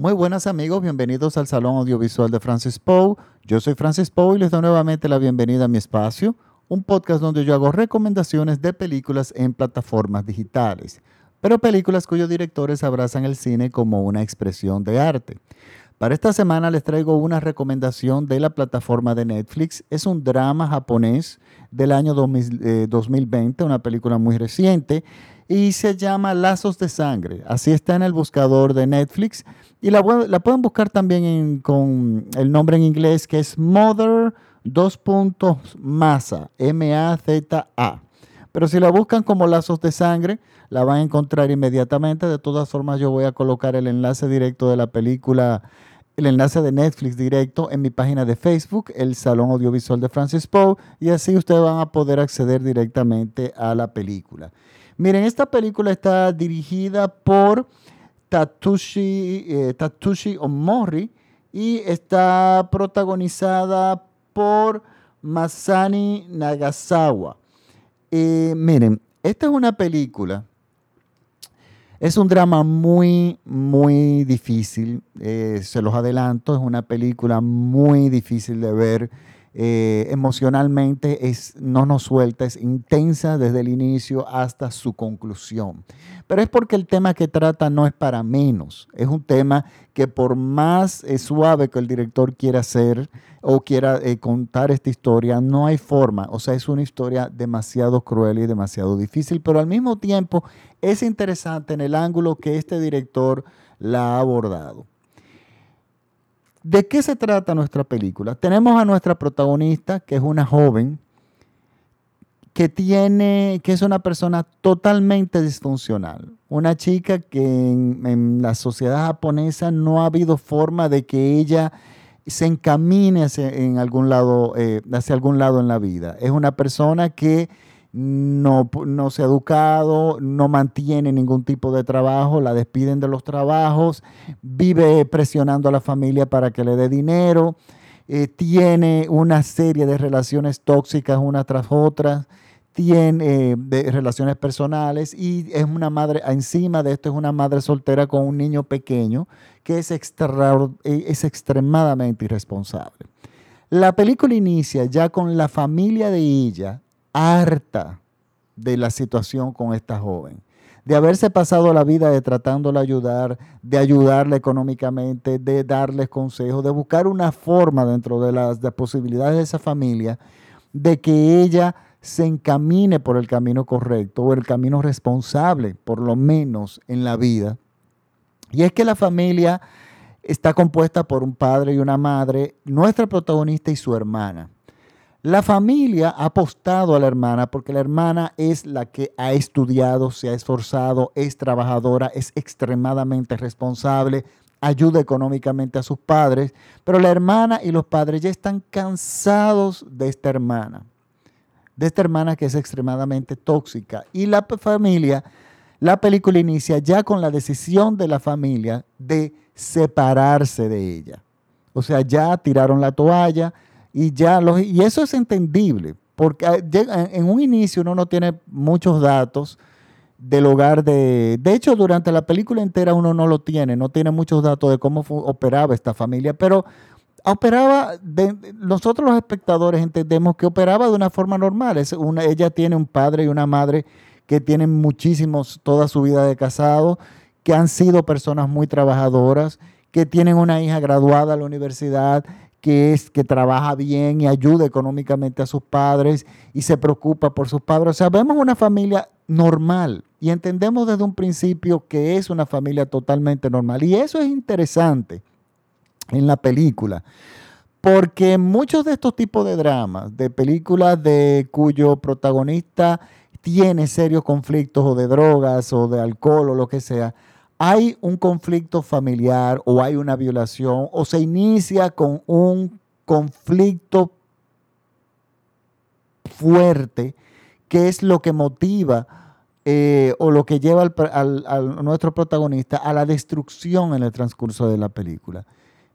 Muy buenas amigos, bienvenidos al Salón Audiovisual de Francis Poe. Yo soy Francis Poe y les doy nuevamente la bienvenida a mi espacio, un podcast donde yo hago recomendaciones de películas en plataformas digitales, pero películas cuyos directores abrazan el cine como una expresión de arte. Para esta semana les traigo una recomendación de la plataforma de Netflix. Es un drama japonés del año 2020, eh, una película muy reciente, y se llama Lazos de Sangre. Así está en el buscador de Netflix. Y la, pueden buscar también con el nombre en inglés que es Mother 2. Masa, M-A-Z-A. Pero si la buscan como Lazos de Sangre, la van a encontrar inmediatamente. De todas formas, yo voy a colocar el enlace directo de la película el enlace de Netflix directo en mi página de Facebook, el Salón Audiovisual de Francis Poe, y así ustedes van a poder acceder directamente a la película. Miren, esta película está dirigida por Tatushi, eh, Omori y está protagonizada por Masani Nagasawa. Eh, miren, esta es una película es un drama muy, muy difícil, eh, se los adelanto, es una película muy difícil de ver. Eh, emocionalmente es, no nos suelta, es intensa desde el inicio hasta su conclusión. Pero es porque el tema que trata no es para menos, es un tema que por más eh, suave que el director quiera hacer o quiera contar esta historia, no hay forma. O sea, es una historia demasiado cruel y demasiado difícil, pero al mismo tiempo es interesante en el ángulo que este director la ha abordado. ¿De qué se trata nuestra película? Tenemos a nuestra protagonista, que es una joven, que tiene, que es una persona totalmente disfuncional. Una chica que en, la sociedad japonesa no ha habido forma de que ella se encamine hacia, algún lado, eh, hacia algún lado en la vida. Es una persona que no, no se ha educado, no mantiene ningún tipo de trabajo, la despiden de los trabajos, vive presionando a la familia para que le dé dinero, eh, tiene una serie de relaciones tóxicas una tras otra, tiene eh, relaciones personales y es una madre, encima de esto es una madre soltera con un niño pequeño que es, es extremadamente irresponsable. La película inicia ya con la familia de ella harta de la situación con esta joven, de haberse pasado la vida de tratándola ayudar, de ayudarla económicamente, de darles consejos, de buscar una forma dentro de las posibilidades de esa familia de que ella se encamine por el camino correcto o el camino responsable, por lo menos en la vida. Y es que la familia está compuesta por un padre y una madre, nuestra protagonista y su hermana. La familia ha apostado a la hermana porque la hermana es la que ha estudiado, se ha esforzado, es trabajadora, es extremadamente responsable, ayuda económicamente a sus padres, pero la hermana y los padres ya están cansados de esta hermana, de esta hermana que es extremadamente tóxica. Y la familia, la película inicia ya con la decisión de la familia de separarse de ella. O sea, ya tiraron la toalla, y ya y eso es entendible, porque ah, en un inicio uno no tiene muchos datos del hogar de... De hecho, durante la película entera uno no lo tiene, no tiene muchos datos de cómo operaba esta familia, pero operaba, de, nosotros los espectadores entendemos que operaba de una forma normal. Es una, ella tiene un padre y una madre que tienen muchísimos, toda su vida de casado, que han sido personas muy trabajadoras, que tienen una hija graduada a la universidad, que es que trabaja bien y ayuda económicamente a sus padres y se preocupa por sus padres. O sea, vemos una familia normal y entendemos desde un principio que es una familia totalmente normal. Y eso es interesante en la película, porque muchos de estos tipos de dramas, de películas de cuyo protagonista tiene serios conflictos o de drogas o de alcohol o lo que sea, hay un conflicto familiar o hay una violación o se inicia con un conflicto fuerte, que es lo que motiva eh, o lo que lleva al, a nuestro protagonista a la destrucción en el transcurso de la película,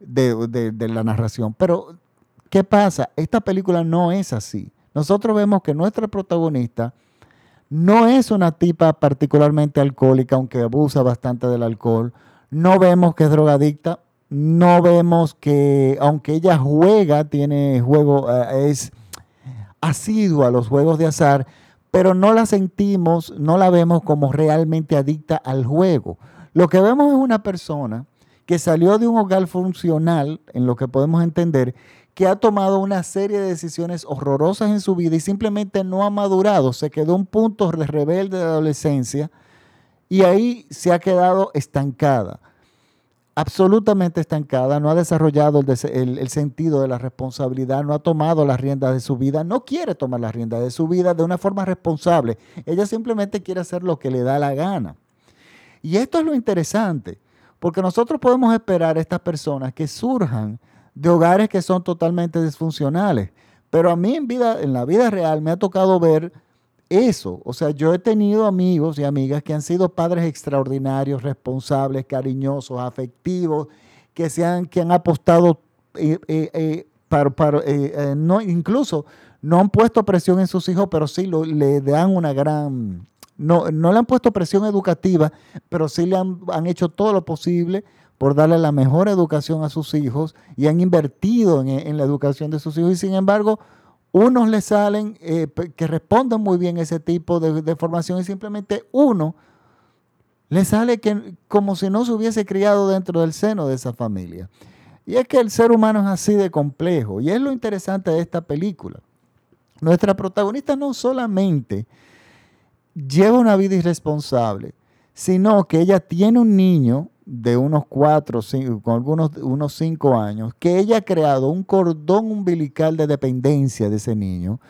de, de la narración. Pero, ¿qué pasa? Esta película no es así. Nosotros vemos que nuestra protagonista no es una tipa particularmente alcohólica, aunque abusa bastante del alcohol. no vemos que es drogadicta, no vemos que, aunque ella juega, tiene juego, eh, es asiduo a los juegos de azar, pero no la sentimos, no la vemos como realmente adicta al juego. Lo que vemos es una persona que salió de un hogar funcional, en lo que podemos entender, que ha tomado una serie de decisiones horrorosas en su vida y simplemente no ha madurado, se quedó un punto de rebelde de adolescencia y ahí se ha quedado estancada, absolutamente estancada, no ha desarrollado el, sentido de la responsabilidad, no ha tomado las riendas de su vida, no quiere tomar las riendas de su vida de una forma responsable, ella simplemente quiere hacer lo que le da la gana. Y esto es lo interesante, porque nosotros podemos esperar a estas personas que surjan de hogares que son totalmente disfuncionales. Pero a mí en, vida, en la vida real me ha tocado ver eso. O sea, yo he tenido amigos y amigas que han sido padres extraordinarios, responsables, cariñosos, afectivos, que, se han, que han apostado eh, eh, eh, para, no, incluso no han puesto presión en sus hijos, pero sí le dan una gran... No, no le han puesto presión educativa, pero sí le han, han hecho todo lo posible por darle la mejor educación a sus hijos y han invertido en, la educación de sus hijos y sin embargo unos le salen eh, que responden muy bien ese tipo de, formación y simplemente uno le sale que, como si no se hubiese criado dentro del seno de esa familia. Y es que el ser humano es así de complejo y es lo interesante de esta película. Nuestra protagonista no solamente lleva una vida irresponsable, sino que ella tiene un niño de unos cuatro, con algunos unos cinco años, que ella ha creado un cordón umbilical de dependencia de ese niño,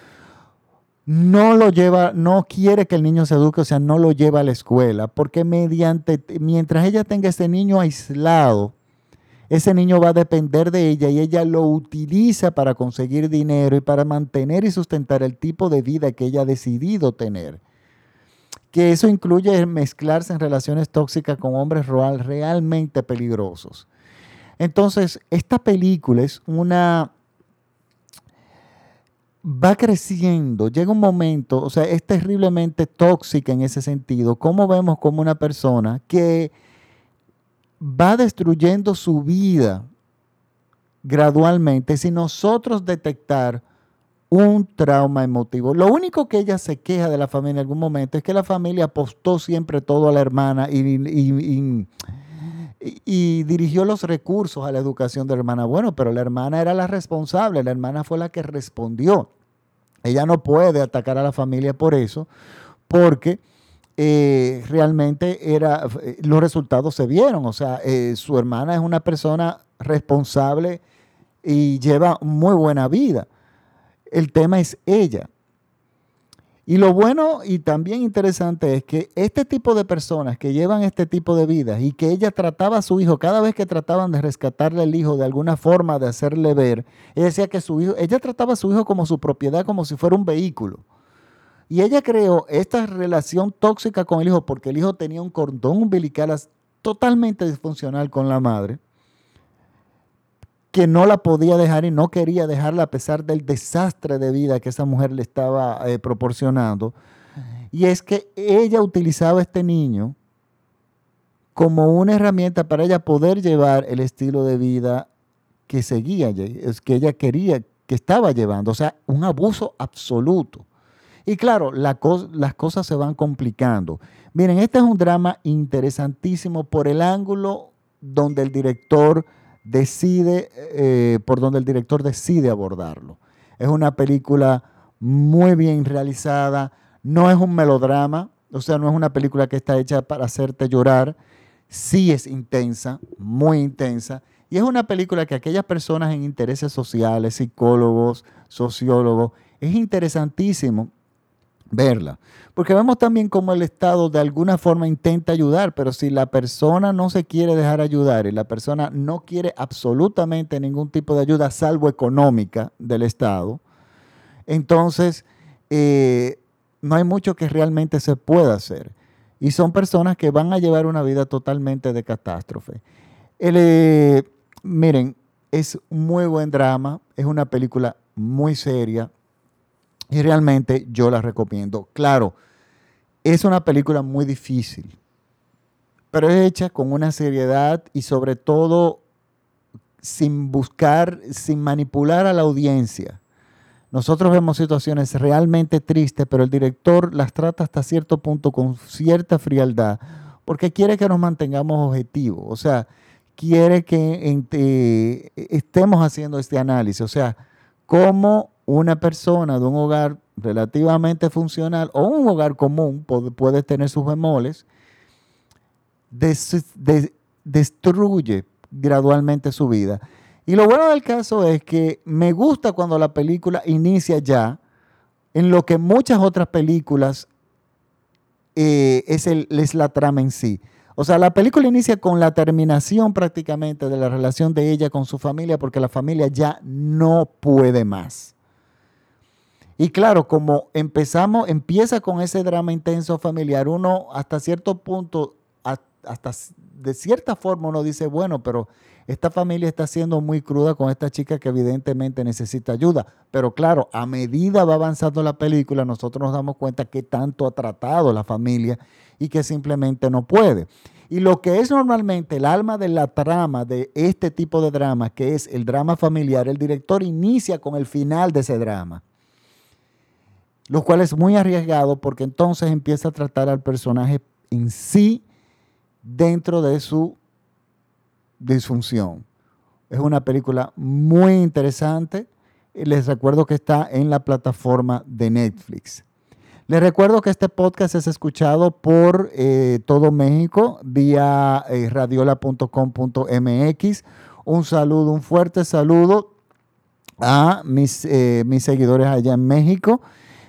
no lo lleva, no quiere que el niño se eduque, o sea, no lo lleva a la escuela, porque mediante, mientras ella tenga ese niño aislado, ese niño va a depender de ella y ella lo utiliza para conseguir dinero y para mantener y sustentar el tipo de vida que ella ha decidido tener que eso incluye mezclarse en relaciones tóxicas con hombres realmente peligrosos. Entonces, esta película es una... va creciendo, llega un momento, o sea, es terriblemente tóxica en ese sentido. ¿Cómo vemos como una persona que va destruyendo su vida gradualmente sin nosotros detectar un trauma emotivo. Lo único que ella se queja de la familia en algún momento es que la familia apostó siempre todo a la hermana y, dirigió los recursos a la educación de la hermana. Bueno, pero la hermana era la responsable, la hermana fue la que respondió. Ella no puede atacar a la familia por eso, porque eh, realmente era, los resultados se vieron. O sea, eh, su hermana es una persona responsable y lleva muy buena vida. El tema es ella. Y lo bueno y también interesante es que este tipo de personas que llevan este tipo de vidas y que ella trataba a su hijo, cada vez que trataban de rescatarle al hijo de alguna forma, de hacerle ver, ella decía que su hijo, ella trataba a su hijo como su propiedad, como si fuera un vehículo. Y ella creó esta relación tóxica con el hijo porque el hijo tenía un cordón umbilical totalmente disfuncional con la madre que no la podía dejar y no quería dejarla a pesar del desastre de vida que esa mujer le estaba eh, proporcionando. Y es que ella utilizaba a este niño como una herramienta para ella poder llevar el estilo de vida que seguía, que ella quería, que estaba llevando. O sea, un abuso absoluto. Y claro, las cosas se van complicando. Miren, este es un drama interesantísimo por el ángulo donde el director decide, eh, por donde el director decide abordarlo. Es una película muy bien realizada, no es un melodrama, o sea, no es una película que está hecha para hacerte llorar, sí es intensa, muy intensa, y es una película que aquellas personas en intereses sociales, psicólogos, sociólogos, es interesantísimo verla. Porque vemos también cómo el Estado de alguna forma intenta ayudar, pero si la persona no se quiere dejar ayudar y la persona no quiere absolutamente ningún tipo de ayuda, salvo económica del Estado, entonces eh, no hay mucho que realmente se pueda hacer. Y son personas que van a llevar una vida totalmente de catástrofe. Eh, miren, es muy buen drama, es una película muy seria, y realmente yo la recomiendo. Claro, es una película muy difícil. pero es hecha con una seriedad y sobre todo sin buscar, sin manipular a la audiencia. Nosotros vemos situaciones realmente tristes, pero el director las trata hasta cierto punto con cierta frialdad, porque quiere que nos mantengamos objetivos, o sea, quiere que eh, estemos haciendo este análisis, o sea, cómo una persona de un hogar relativamente funcional o un hogar común puede, tener sus bemoles, destruye gradualmente su vida. Y lo bueno del caso es que me gusta cuando la película inicia ya en lo que muchas otras películas eh, es, es la trama en sí. O sea, la película inicia con la terminación prácticamente de la relación de ella con su familia porque la familia ya no puede más. Y claro, como empezamos, empieza con ese drama intenso familiar, uno hasta cierto punto, hasta de cierta forma uno dice, bueno, pero esta familia está siendo muy cruda con esta chica que evidentemente necesita ayuda. Pero claro, a medida va avanzando la película, nosotros nos damos cuenta que tanto ha tratado la familia y que simplemente no puede. Y lo que es normalmente el alma de la trama de este tipo de drama, que es el drama familiar, el director inicia con el final de ese drama. Lo cual es muy arriesgado porque entonces empieza a tratar al personaje en sí dentro de su disfunción. Es una película muy interesante. Les recuerdo que está en la plataforma de Netflix. Les recuerdo que este podcast es escuchado por eh, todo México vía eh, radiola.com.mx. Un saludo, un fuerte saludo a mis, eh, mis seguidores allá en México.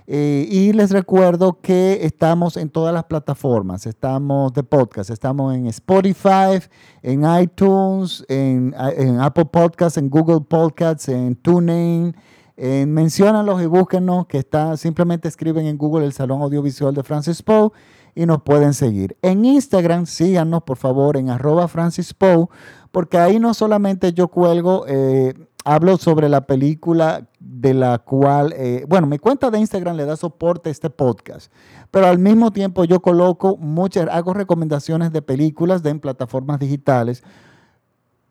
Eh, y les recuerdo que estamos en todas las plataformas, estamos de podcast, estamos en Spotify, en iTunes, en, Apple Podcasts, en Google Podcasts, en TuneIn. En, menciónanlos y búsquenos, que está, simplemente escriben en Google el Salón Audiovisual de Francis Poe y nos pueden seguir. En Instagram, síganos por favor en arroba Francis Poe, porque ahí no solamente yo cuelgo eh, hablo sobre la película de la cual, eh, bueno, mi cuenta de Instagram le da soporte a este podcast, pero al mismo tiempo yo coloco muchas, hago recomendaciones de películas de en plataformas digitales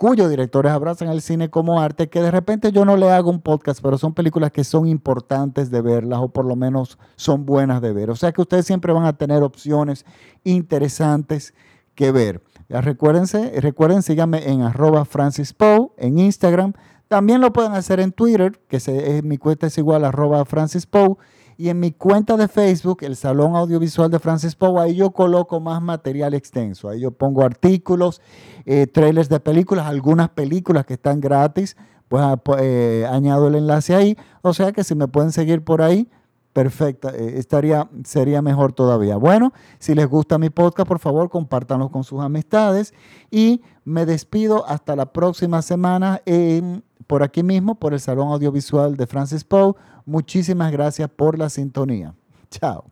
cuyos directores abrazan el cine como arte, que de repente yo no le hago un podcast, pero son películas que son importantes de verlas o por lo menos son buenas de ver. O sea que ustedes siempre van a tener opciones interesantes que ver. Ya recuérdense, recuerden, síganme en arroba Francis Poe en Instagram. También lo pueden hacer en Twitter, que se, mi cuenta es igual arroba Francis Poe. Y en mi cuenta de Facebook, el Salón Audiovisual de Francis Poe, ahí yo coloco más material extenso. Ahí yo pongo artículos, eh, trailers de películas, algunas películas que están gratis, pues, ah, pues eh, añado el enlace ahí. O sea que si me pueden seguir por ahí, perfecta, eh, estaría, sería mejor todavía. Bueno, si les gusta mi podcast, por favor, compártanlo con sus amistades y me despido hasta la próxima semana en por aquí mismo, por el Salón Audiovisual de Francis Poe. Muchísimas gracias por la sintonía. Chao.